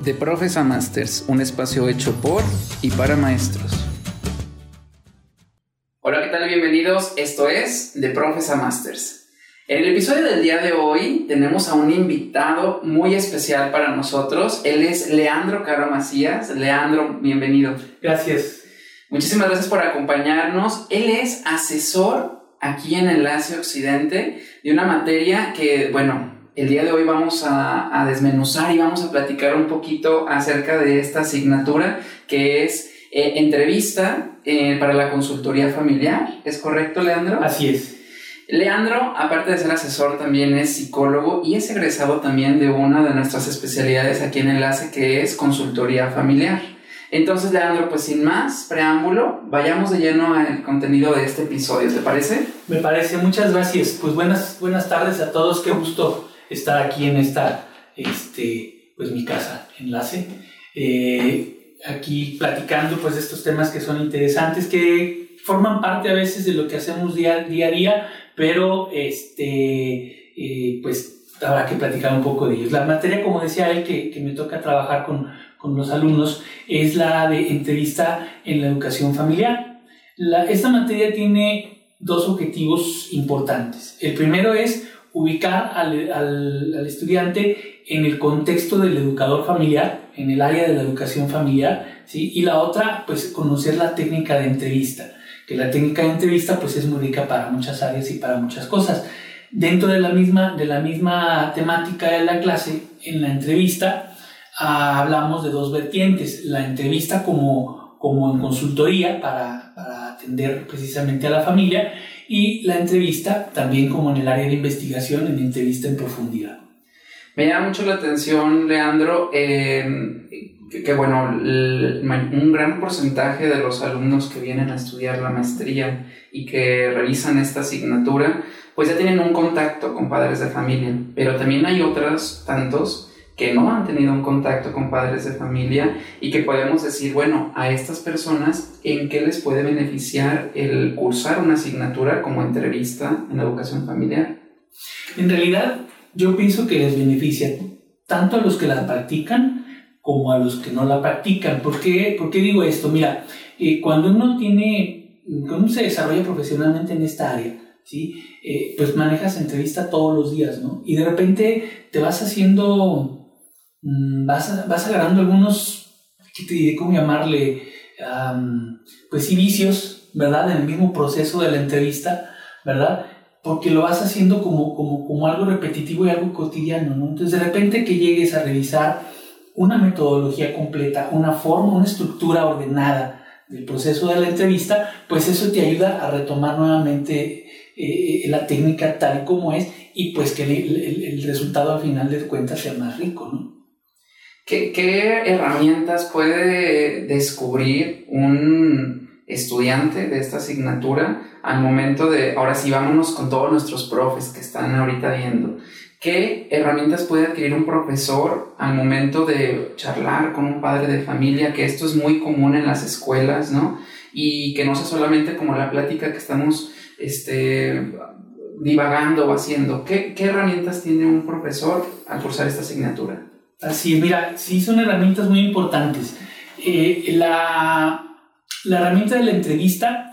De Profes a Masters, un espacio hecho por y para maestros. Hola, ¿qué tal? Bienvenidos. Esto es De Profes a Masters. En el episodio del día de hoy tenemos a un invitado muy especial para nosotros. Él es Leandro Caro Macías. Leandro, bienvenido. Gracias. Muchísimas gracias por acompañarnos. Él es asesor aquí en Enlace Occidente de una materia que, bueno, el día de hoy vamos a, desmenuzar y vamos a platicar un poquito acerca de esta asignatura que es eh, entrevista eh, para la consultoría familiar. ¿Es correcto, Leandro? Así es. Leandro, aparte de ser asesor, también es psicólogo y es egresado también de una de nuestras especialidades aquí en Enlace, que es consultoría familiar. Entonces, Leandro, pues sin más preámbulo, vayamos de lleno al contenido de este episodio, ¿te parece? Me parece, muchas gracias. Pues buenas, buenas tardes a todos, qué gusto estar aquí en esta, este, pues mi casa, enlace, eh, aquí platicando pues de estos temas que son interesantes, que forman parte a veces de lo que hacemos día, día a día, pero este, eh, pues habrá que platicar un poco de ellos. La materia, como decía él, que, que me toca trabajar con, con, los alumnos, es la de entrevista en la educación familiar. Esta materia tiene dos objetivos importantes. El primero es ubicar al, al, al, estudiante en el contexto del educador familiar, en el área de la educación familiar, ¿sí? y la otra, pues conocer la técnica de entrevista, que la técnica de entrevista pues es muy rica para muchas áreas y para muchas cosas. Dentro de la misma, de la misma temática de la clase, en la entrevista, ah, hablamos de dos vertientes, la entrevista como, como en consultoría para, para atender precisamente a la familia y la entrevista también como en el área de investigación, en entrevista en profundidad. Me llama mucho la atención, Leandro, eh, que, bueno, un gran porcentaje de los alumnos que vienen a estudiar la maestría y que realizan esta asignatura, pues ya tienen un contacto con padres de familia, pero también hay otros tantos que no han tenido un contacto con padres de familia y que podemos decir, bueno, a estas personas, ¿en qué les puede beneficiar el cursar una asignatura como entrevista en educación familiar? En realidad, yo pienso que les beneficia tanto a los que la practican como a los que no la practican. ¿Por qué, ¿Por qué digo esto? Mira, eh, cuando uno tiene, cuando uno se desarrolla profesionalmente en esta área, ¿sí? Eh, pues manejas entrevista todos los días, ¿no? Y de repente te vas haciendo Mm, vas, vas agarrando algunos, ¿qué te diré cómo llamarle? pues sí, vicios, ¿verdad? En el mismo proceso de la entrevista, ¿verdad? Porque lo vas haciendo como, como, como algo repetitivo y algo cotidiano, ¿no? Entonces, de repente que llegues a revisar una metodología completa, una forma, una estructura ordenada del proceso de la entrevista, pues eso te ayuda a retomar nuevamente eh, la técnica tal como es y pues que el, el resultado al final de cuentas sea más rico, ¿no? ¿Qué, herramientas puede descubrir un estudiante de esta asignatura al momento de, ahora sí, vámonos con todos nuestros profes que están ahorita viendo? ¿Qué herramientas puede adquirir un profesor al momento de charlar con un padre de familia? Que esto es muy común en las escuelas, ¿no? Y que no sea solamente como la plática que estamos este, divagando o haciendo. ¿Qué, ¿Qué herramientas tiene un profesor al cursar esta asignatura? Así mira, sí son herramientas muy importantes. Eh, la, la, herramienta de la entrevista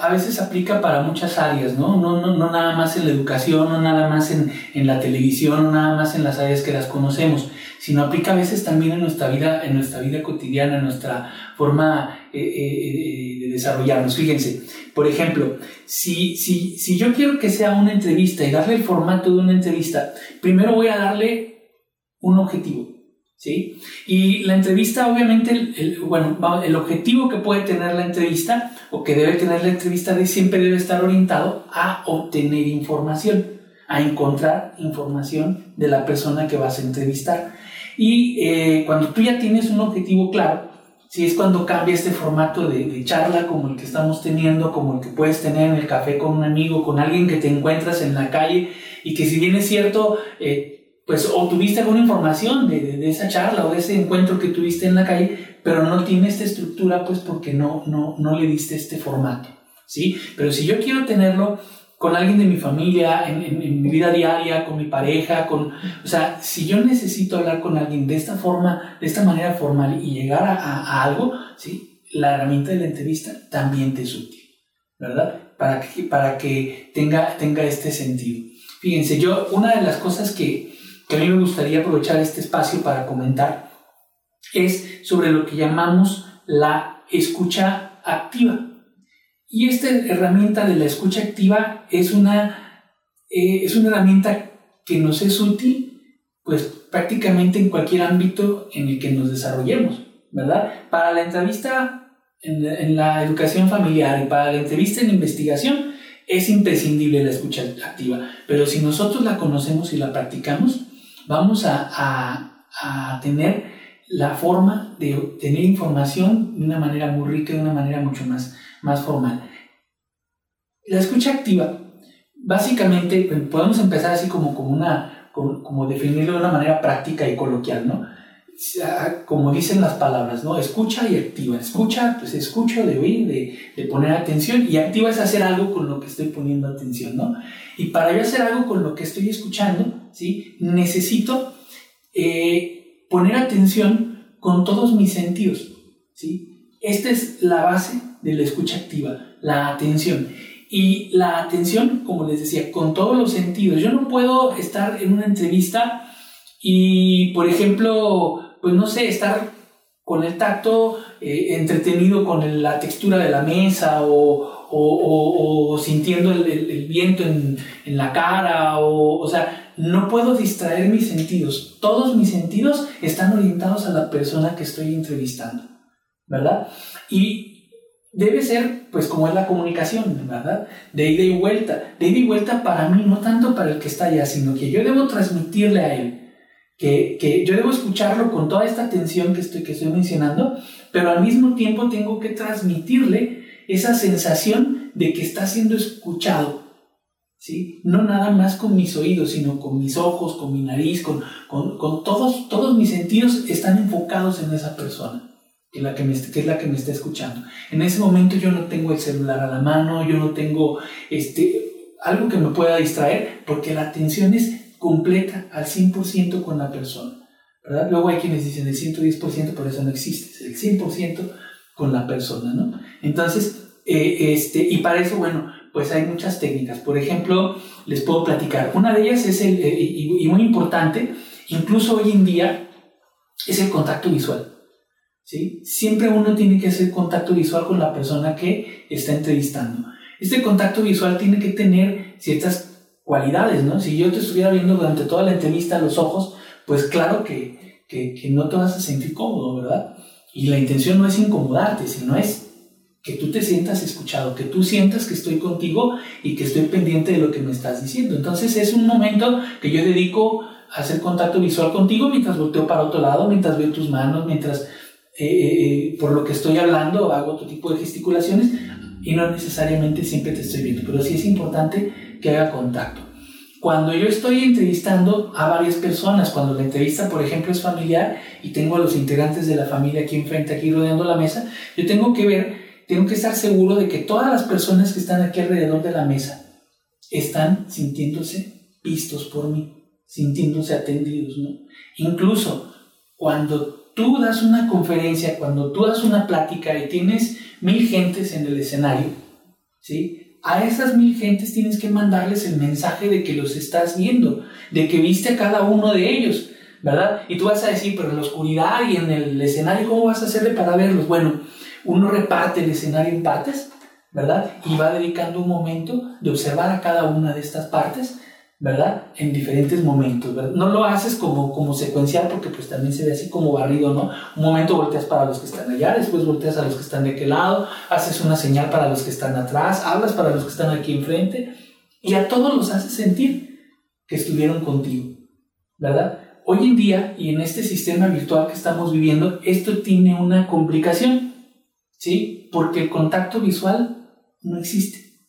a veces aplica para muchas áreas, ¿no? No, no, nada más en la educación, no nada más en, en, la televisión, no nada más en las áreas que las conocemos, sino aplica a veces también en nuestra vida, en nuestra vida cotidiana, en nuestra forma eh, eh, de desarrollarnos. Fíjense, por ejemplo, si, si, si yo quiero que sea una entrevista y darle el formato de una entrevista, primero voy a darle un objetivo. ¿Sí? Y la entrevista, obviamente, el, bueno, el objetivo que puede tener la entrevista o que debe tener la entrevista de siempre debe estar orientado a obtener información, a encontrar información de la persona que vas a entrevistar. Y eh, cuando tú ya tienes un objetivo claro, si es cuando cambia este formato de, charla como el que estamos teniendo, como el que puedes tener en el café con un amigo, con alguien que te encuentras en la calle y que si bien es cierto, eh, pues obtuviste alguna información de, de, esa charla o de ese encuentro que tuviste en la calle, pero no tiene esta estructura, pues porque no, no, no le diste este formato, ¿sí? Pero si yo quiero tenerlo con alguien de mi familia, en, mi vida diaria, con mi pareja, con, o sea, si yo necesito hablar con alguien de esta forma, de esta manera formal y llegar a, algo, ¿sí? La herramienta de la entrevista también te es útil, ¿verdad? Para que, para que tenga, tenga este sentido. Fíjense, yo, una de las cosas que, que a mí me gustaría aprovechar este espacio para comentar es sobre lo que llamamos la escucha activa. Y esta herramienta de la escucha activa es una, eh, es una herramienta que nos es útil, pues prácticamente en cualquier ámbito en el que nos desarrollemos, ¿verdad? Para la entrevista en, en la educación familiar y para la entrevista en investigación es imprescindible la escucha activa, pero si nosotros la conocemos y la practicamos, vamos a, a, a tener la forma de obtener información de una manera muy rica, de una manera mucho más más formal. La escucha activa, básicamente, podemos empezar así como, como, una, como, definirlo de una manera práctica y coloquial, ¿no? Como dicen las palabras, ¿no? Escucha y activa. Escucha, pues escucho de oír, de, de, poner atención, y activa es hacer algo con lo que estoy poniendo atención, ¿no? Y para yo hacer algo con lo que estoy escuchando, ¿sí? Necesito eh, poner atención con todos mis sentidos, ¿sí? Esta es la base de la escucha activa, la atención. Y la atención, como les decía, con todos los sentidos. Yo no puedo estar en una entrevista y, por ejemplo, pues no sé, estar con el tacto eh, entretenido con la textura de la mesa o, o, sintiendo el, viento en, la cara o, no puedo distraer mis sentidos. Todos mis sentidos están orientados a la persona que estoy entrevistando, ¿verdad? Y debe ser, pues como es la comunicación, ¿verdad? De ida y vuelta. De ida y vuelta para mí, no tanto para el que está allá, sino que yo debo transmitirle a él. Que, que yo debo escucharlo con toda esta atención que estoy, que estoy mencionando, pero al mismo tiempo tengo que transmitirle esa sensación de que está siendo escuchado. ¿Sí? No nada más con mis oídos, sino con mis ojos, con mi nariz, con, con, con todos, todos mis sentidos están enfocados en esa persona que, la que, me, es la que me está escuchando. En ese momento yo no tengo el celular a la mano, yo no tengo este, algo que me pueda distraer, porque la atención es completa al 100% con la persona. Luego hay quienes dicen el 110%, por eso no existe, es el 100% con la persona. ¿no? Entonces, eh, este, y para eso, bueno, pues hay muchas técnicas. Por ejemplo, les puedo platicar. Una de ellas es el, eh, y muy importante, incluso hoy en día, es el contacto visual. ¿sí? Siempre uno tiene que hacer contacto visual con la persona que está entrevistando. Este contacto visual tiene que tener ciertas cualidades, ¿no? Si yo te estuviera viendo durante toda la entrevista los ojos, pues claro que, que, que no te vas a sentir cómodo, ¿verdad? Y la intención no es incomodarte, sino es que tú te sientas escuchado, que tú sientas que estoy contigo y que estoy pendiente de lo que me estás diciendo. Entonces es un momento que yo dedico a hacer contacto visual contigo mientras volteo para otro lado, mientras veo tus manos, mientras eh, eh, eh, por lo que estoy hablando, hago otro tipo de gesticulaciones y no necesariamente siempre te estoy viendo, pero sí es importante que haga contacto. Cuando yo estoy entrevistando a varias personas, cuando la entrevista, por ejemplo, es familiar y tengo a los integrantes de la familia aquí enfrente, aquí rodeando la mesa, yo tengo que ver, tengo que estar seguro de que todas las personas que están aquí alrededor de la mesa están sintiéndose vistos por mí, sintiéndose atendidos, ¿no? Incluso cuando tú das una conferencia, cuando tú das una plática y tienes mil gentes en el escenario, ¿sí? A esas mil gentes tienes que mandarles el mensaje de que los estás viendo, de que viste a cada uno de ellos, ¿verdad? Y tú vas a decir, pero en la oscuridad y en el escenario, ¿cómo vas a hacerle para verlos? Bueno, uno reparte el escenario en partes, ¿verdad? Y va dedicando un momento de observar a cada una de estas partes ¿verdad? En diferentes momentos, ¿verdad? No lo haces como, como secuencial porque pues también se ve así como barrido, ¿no? Un momento volteas para los que están allá, después volteas a los que están de aquel lado, haces una señal para los que están atrás, hablas para los que están aquí enfrente y a todos los haces sentir que estuvieron contigo, ¿verdad? Hoy en día y en este sistema virtual que estamos viviendo, esto tiene una complicación, ¿sí? Porque el contacto visual no existe.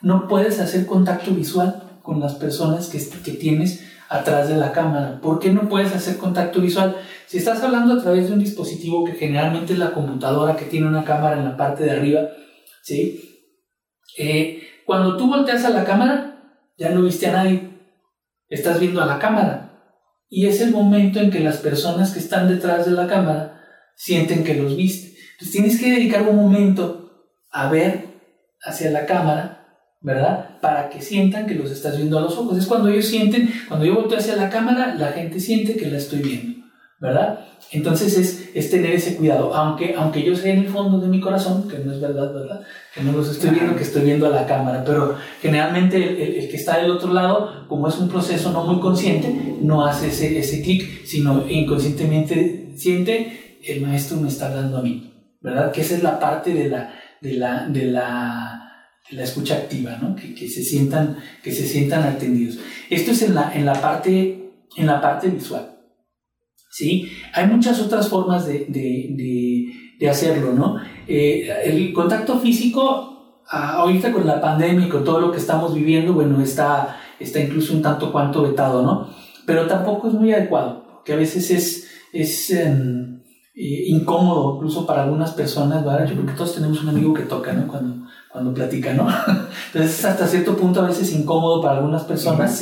No puedes hacer contacto visual con las personas que, tienes atrás de la cámara. ¿Por qué no puedes hacer contacto visual? Si estás hablando a través de un dispositivo que generalmente es la computadora que tiene una cámara en la parte de arriba, ¿sí? Eh, cuando tú volteas a la cámara, ya no viste a nadie, estás viendo a la cámara. Y es el momento en que las personas que están detrás de la cámara sienten que los viste. Entonces tienes que dedicar un momento a ver hacia la cámara, ¿verdad? Para que sientan que los estás viendo a los ojos. Es cuando ellos sienten, cuando yo volteo hacia la cámara, la gente siente que la estoy viendo. ¿verdad? Entonces es, es, tener ese cuidado, aunque, aunque yo sé en el fondo de mi corazón, que no es verdad, ¿verdad? Que no los estoy viendo, que estoy viendo a la cámara, pero generalmente el, el, que está del otro lado, como es un proceso no muy consciente, no hace ese, ese clic, sino inconscientemente siente, el maestro me está hablando a mí, ¿verdad? Que esa es la parte de la, de la, de la, de la escucha activa, ¿no? Que, que, se sientan, que se sientan atendidos. Esto es en la, en la, parte, en la parte visual. ¿sí? Hay muchas otras formas de, de, de, hacerlo, ¿no? Eh, el contacto físico, ahorita con la pandemia y con todo lo que estamos viviendo, bueno, está, está incluso un tanto cuanto vetado, ¿no? Pero tampoco es muy adecuado, porque a veces es, es em, eh, incómodo, incluso para algunas personas, ¿verdad? Yo creo que todos tenemos un amigo que toca, ¿no? Cuando, cuando platica, ¿no? Entonces, hasta cierto punto a veces incómodo para algunas personas.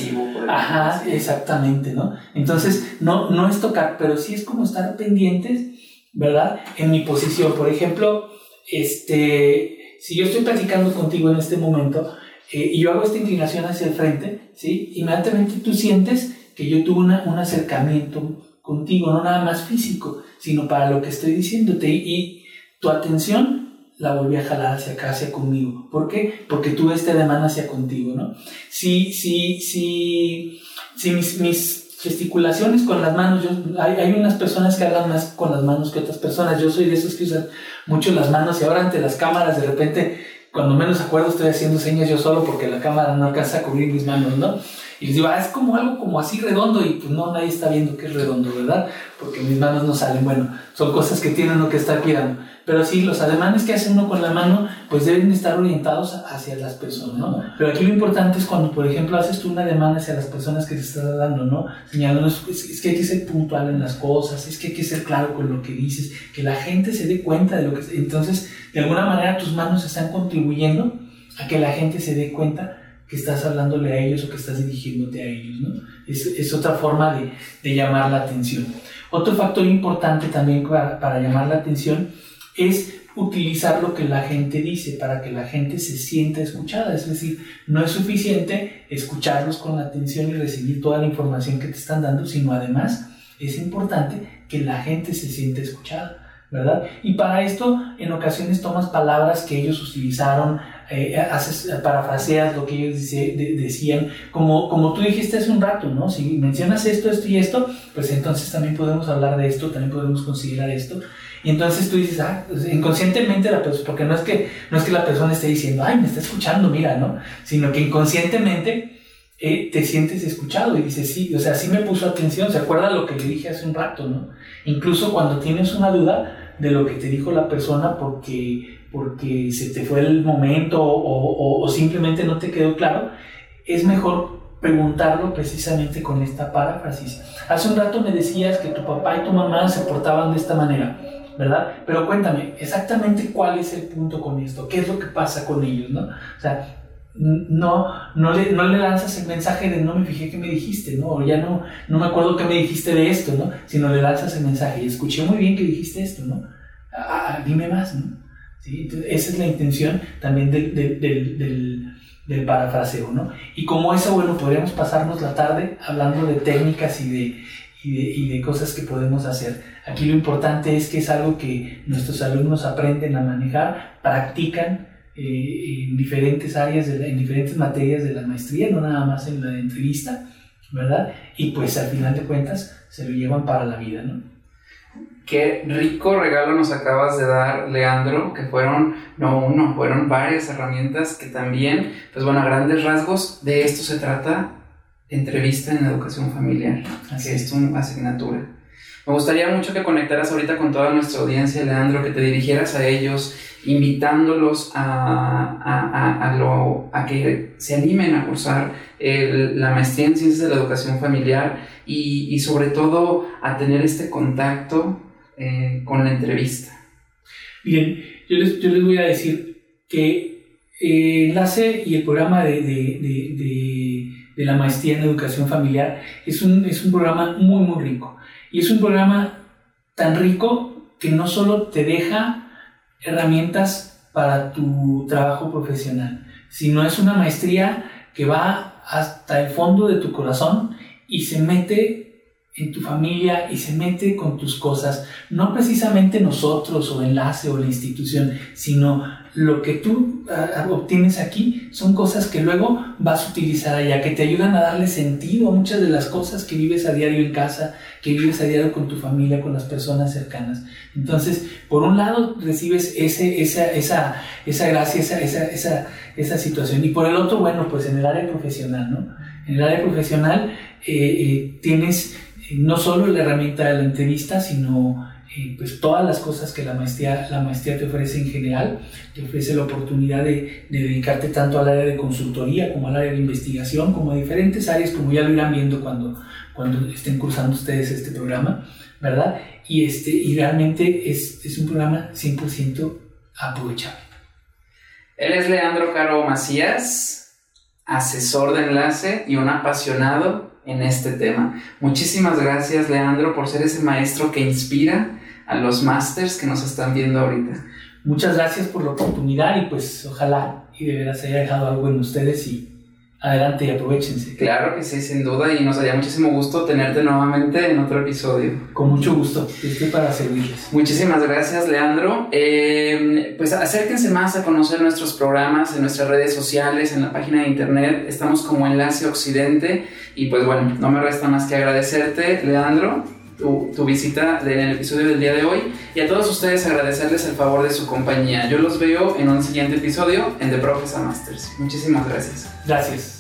Ajá, exactamente, ¿no? Entonces, no, no es tocar, pero sí es como estar pendientes, ¿verdad? En mi posición. Por ejemplo, este, si yo estoy platicando contigo en este momento eh, y yo hago esta inclinación hacia el frente, ¿sí? Inmediatamente tú sientes que yo tuve una, un acercamiento contigo, no nada más físico, sino para lo que estoy diciéndote. Y tu atención la volví a jalar hacia acá, hacia conmigo. ¿Por qué? Porque tuve este demanda hacia contigo, ¿no? Si, si, si, si mis, mis gesticulaciones con las manos, hay, hay, unas personas que hablan más con las manos que otras personas. Yo soy de esos que usan mucho las manos y ahora ante las cámaras de repente, cuando menos acuerdo, estoy haciendo señas yo solo porque la cámara no alcanza a cubrir mis manos, ¿no? Y les digo, ah, es como algo como así redondo y pues no, nadie está viendo que es redondo, ¿verdad? Porque mis manos no salen. Bueno, son cosas que tiene uno que estar cuidando. Pero sí, los ademanes que hace uno con la mano, pues deben estar orientados hacia las personas, ¿no? Pero aquí lo importante es cuando, por ejemplo, haces tú una demanda hacia las personas que te estás dando, ¿no? Señalando, es, que hay que ser puntual en las cosas, es que hay que ser claro con lo que dices, que la gente se dé cuenta de lo que... Entonces, de alguna manera tus manos están contribuyendo a que la gente se dé cuenta que estás hablándole a ellos o que estás dirigiéndote a ellos, ¿no? Es, es otra forma de, de, llamar la atención. Otro factor importante también para, para, llamar la atención es utilizar lo que la gente dice para que la gente se sienta escuchada. Es decir, no es suficiente escucharlos con la atención y recibir toda la información que te están dando, sino además es importante que la gente se sienta escuchada. ¿verdad? Y para esto, en ocasiones tomas palabras que ellos utilizaron, eh, haces, parafraseas lo que ellos decían, como, como tú dijiste hace un rato, ¿no? Si mencionas esto, esto y esto, pues entonces también podemos hablar de esto, también podemos considerar esto. Y entonces tú dices, ah, pues inconscientemente la persona, porque no es, que, no es que la persona esté diciendo, ay, me está escuchando, mira, ¿no? Sino que inconscientemente eh, te sientes escuchado y dices, sí, o sea, sí me puso atención, se acuerda lo que le dije hace un rato, ¿no? Incluso cuando tienes una duda, de lo que te dijo la persona porque, porque se te fue el momento o, o, simplemente no te quedó claro, es mejor preguntarlo precisamente con esta paráfrasis. Hace un rato me decías que tu papá y tu mamá se portaban de esta manera, ¿verdad? Pero cuéntame, exactamente cuál es el punto con esto, qué es lo que pasa con ellos, ¿no? O sea, no, no, le, no le lanzas el mensaje de no me fijé que me dijiste, ¿no? O ya no, no me acuerdo qué me dijiste de esto, ¿no? Sino le lanzas el mensaje y escuché muy bien que dijiste esto, ¿no? Ah dime más, ¿no? Esa es la intención también del, del, del, del, parafraseo, ¿no? Y como eso, bueno, podríamos pasarnos la tarde hablando de técnicas y de, y de, y de cosas que podemos hacer. Aquí lo importante es que es algo que nuestros alumnos aprenden a manejar, practican, eh, en diferentes áreas, en diferentes materias de la maestría, no nada más en la entrevista, ¿verdad? Y pues al final de cuentas se lo llevan para la vida, ¿no? Qué rico regalo nos acabas de dar, Leandro, que fueron, no uno, fueron varias herramientas que también, pues bueno, a grandes rasgos, de esto se trata entrevista en educación familiar, que es. Tu asignatura. Me gustaría mucho que conectaras ahorita con toda nuestra audiencia, Leandro, que te dirigieras a ellos, invitándolos a, a, a, a que se animen a cursar la maestría en ciencias de la educación familiar y, y sobre todo a tener este contacto eh, con la entrevista. Bien, yo les, yo les voy a decir que eh, Enlace y el programa de, de, de, la maestría en educación familiar es un, es un programa muy, muy rico. Y es un programa tan rico que no solo te deja herramientas para tu trabajo profesional, sino es una maestría que va hasta el fondo de tu corazón y se mete en tu familia y se mete con tus cosas, no precisamente nosotros o enlace o la institución, sino lo que tú ah, obtienes aquí son cosas que luego vas a utilizar allá, que te ayudan a darle sentido a muchas de las cosas que vives a diario en casa, que vives a diario con tu familia, con las personas cercanas. Entonces, por un lado recibes ese, esa, esa, esa gracia, esa, esa, esa, esa situación, y por el otro, bueno, pues en el área profesional, ¿no? En el área profesional eh, eh, tienes no solo la herramienta de la entrevista, sino eh, pues todas las cosas que la maestría, la maestría te ofrece en general, te ofrece la oportunidad de, dedicarte tanto al área de consultoría como al área de investigación, como a diferentes áreas, como ya lo irán viendo cuando, cuando estén cursando ustedes este programa, ¿verdad? Y, este, y realmente es, es un programa 100% aprovechable. Él es Leandro Caro Macías, asesor de enlace y un apasionado en este tema. Muchísimas gracias, Leandro, por ser ese maestro que inspira a los masters que nos están viendo ahorita. Muchas gracias por la oportunidad y pues ojalá y de veras haya dejado algo en ustedes y adelante y aprovechense. Claro que sí, sin duda, y nos daría muchísimo gusto tenerte nuevamente en otro episodio. Con mucho gusto, estoy para servirles. Muchísimas gracias, Leandro. Eh, pues acérquense más a conocer nuestros programas en nuestras redes sociales, en la página de internet. Estamos como Enlace Occidente. Y pues bueno, no me resta más que agradecerte, Leandro, tu, visita en el episodio del día de hoy y a todos ustedes agradecerles el favor de su compañía. Yo los veo en un siguiente episodio en The Professor Masters. Muchísimas gracias. Gracias.